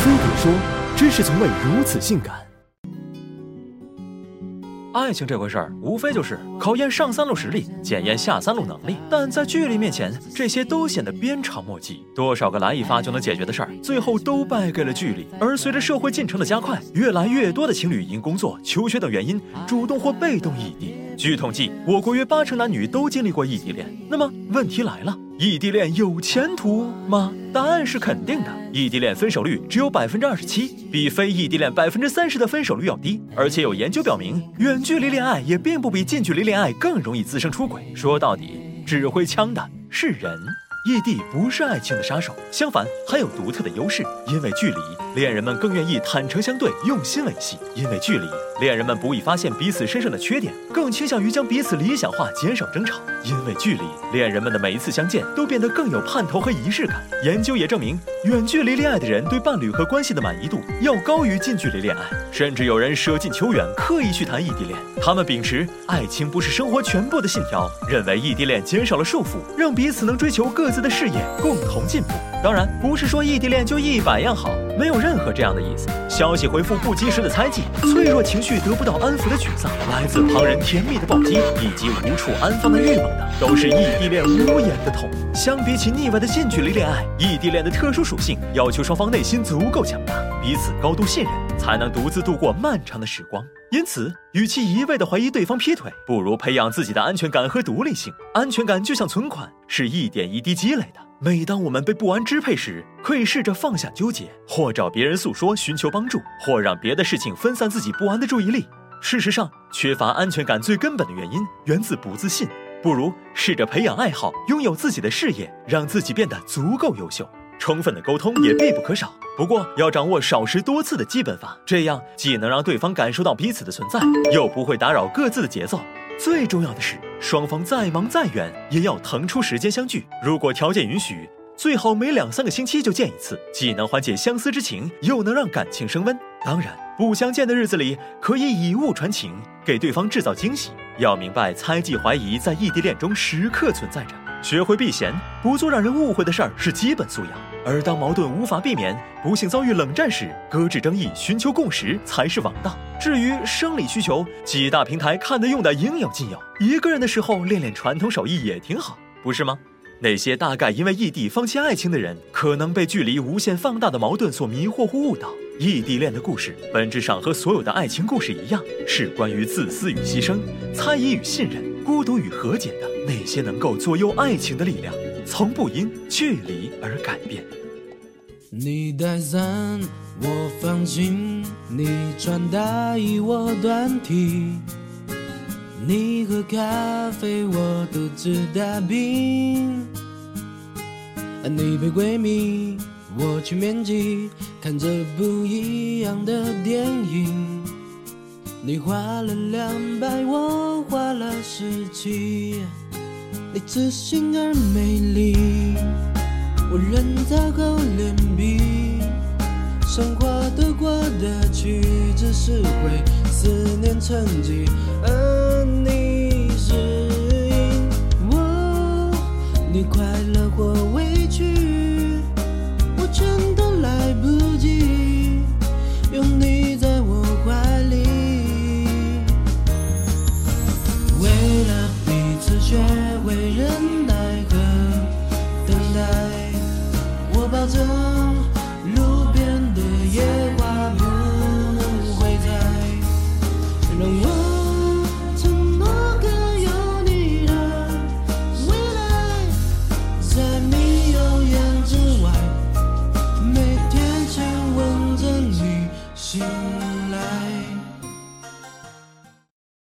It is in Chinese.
飞碟说：“知识从未如此性感。”爱情这回事儿，无非就是考验上三路实力，检验下三路能力。但在距离面前，这些都显得鞭长莫及。多少个来一发就能解决的事儿，最后都败给了距离。而随着社会进程的加快，越来越多的情侣因工作、求学等原因，主动或被动异地。据统计，我国约八成男女都经历过异地恋。那么问题来了，异地恋有前途吗？答案是肯定的。异地恋分手率只有百分之二十七，比非异地恋百分之三十的分手率要低。而且有研究表明，远距离恋爱也并不比近距离恋爱更容易滋生出轨。说到底，指挥枪的是人。异地不是爱情的杀手，相反还有独特的优势。因为距离，恋人们更愿意坦诚相对，用心维系。因为距离，恋人们不易发现彼此身上的缺点，更倾向于将彼此理想化，减少争吵。因为距离，恋人们的每一次相见都变得更有盼头和仪式感。研究也证明，远距离恋爱的人对伴侣和关系的满意度要高于近距离恋爱，甚至有人舍近求远，刻意去谈异地恋。他们秉持爱情不是生活全部的信条，认为异地恋减少了束缚，让彼此能追求各自的事业，共同进步。当然，不是说异地恋就一百样好，没有任何这样的意思。消息回复不及时的猜忌，脆弱情绪得不到安抚的沮丧，来自旁人甜蜜的暴击，以及无处安放的欲望等，都是异地恋无言的痛。相比起腻歪的近距离恋爱，异地恋的特殊属性要求双方内心足够强大，彼此高度信任，才能独自度过漫长的时光。因此，与其一味的怀疑对方劈腿，不如培养自己的安全感和独立性。安全感就像存款，是一点一滴积累的。每当我们被不安支配时，可以试着放下纠结，或找别人诉说寻求帮助，或让别的事情分散自己不安的注意力。事实上，缺乏安全感最根本的原因源自不自信。不如试着培养爱好，拥有自己的事业，让自己变得足够优秀。充分的沟通也必不可少，不过要掌握少时多次的基本法，这样既能让对方感受到彼此的存在，又不会打扰各自的节奏。最重要的是，双方再忙再远，也要腾出时间相聚。如果条件允许，最好每两三个星期就见一次，既能缓解相思之情，又能让感情升温。当然，不相见的日子里，可以以物传情，给对方制造惊喜。要明白，猜忌怀疑在异地恋中时刻存在着。学会避嫌，不做让人误会的事儿是基本素养。而当矛盾无法避免，不幸遭遇冷战时，搁置争议，寻求共识才是王道。至于生理需求，几大平台看得用的应有尽有。一个人的时候练练传统手艺也挺好，不是吗？那些大概因为异地放弃爱情的人，可能被距离无限放大的矛盾所迷惑或误导。异地恋的故事，本质上和所有的爱情故事一样，是关于自私与牺牲、猜疑与信任、孤独与和解的。那些能够左右爱情的力量，从不因距离而改变。你带伞，我放晴；你穿大衣，我短 T；你喝咖啡，我独自打冰。你陪闺蜜，我去面基，看着不一样的电影。你花了两百，我花了十七。你自信而美丽，我人造厚脸皮。生活得过得去，只是会思念成疾。而你是因我，你快乐或